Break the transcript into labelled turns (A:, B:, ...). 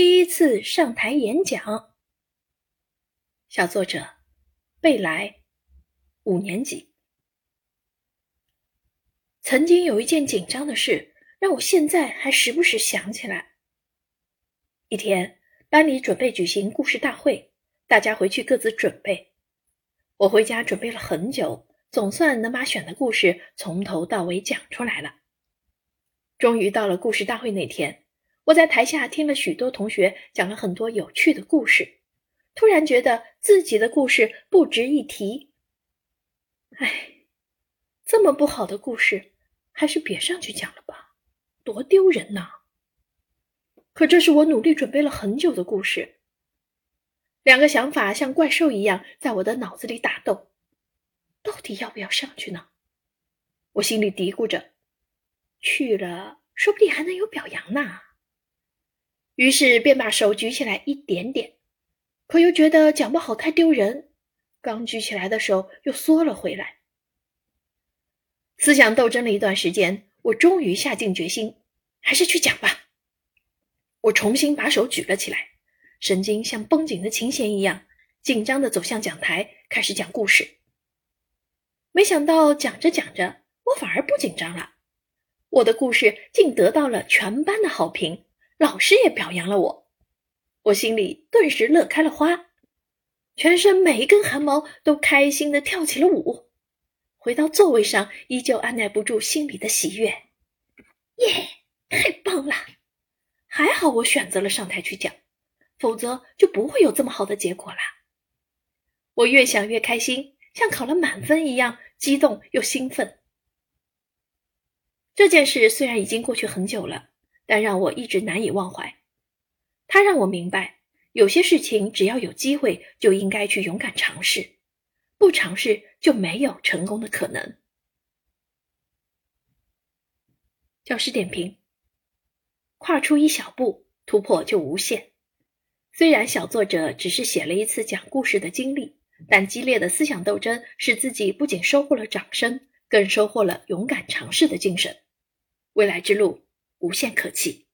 A: 第一次上台演讲。小作者贝莱，五年级。曾经有一件紧张的事，让我现在还时不时想起来。一天，班里准备举行故事大会，大家回去各自准备。我回家准备了很久，总算能把选的故事从头到尾讲出来了。终于到了故事大会那天。我在台下听了许多同学讲了很多有趣的故事，突然觉得自己的故事不值一提。哎，这么不好的故事，还是别上去讲了吧，多丢人呐！可这是我努力准备了很久的故事。两个想法像怪兽一样在我的脑子里打斗，到底要不要上去呢？我心里嘀咕着，去了说不定还能有表扬呢。于是便把手举起来一点点，可又觉得讲不好太丢人，刚举起来的手又缩了回来。思想斗争了一段时间，我终于下定决心，还是去讲吧。我重新把手举了起来，神经像绷紧的琴弦一样，紧张的走向讲台，开始讲故事。没想到讲着讲着，我反而不紧张了，我的故事竟得到了全班的好评。老师也表扬了我，我心里顿时乐开了花，全身每一根汗毛都开心的跳起了舞。回到座位上，依旧按耐不住心里的喜悦。耶，太棒了！还好我选择了上台去讲，否则就不会有这么好的结果啦。我越想越开心，像考了满分一样，激动又兴奋。这件事虽然已经过去很久了。但让我一直难以忘怀，他让我明白，有些事情只要有机会，就应该去勇敢尝试，不尝试就没有成功的可能。教师点评：跨出一小步，突破就无限。虽然小作者只是写了一次讲故事的经历，但激烈的思想斗争使自己不仅收获了掌声，更收获了勇敢尝试的精神。未来之路。无限可期。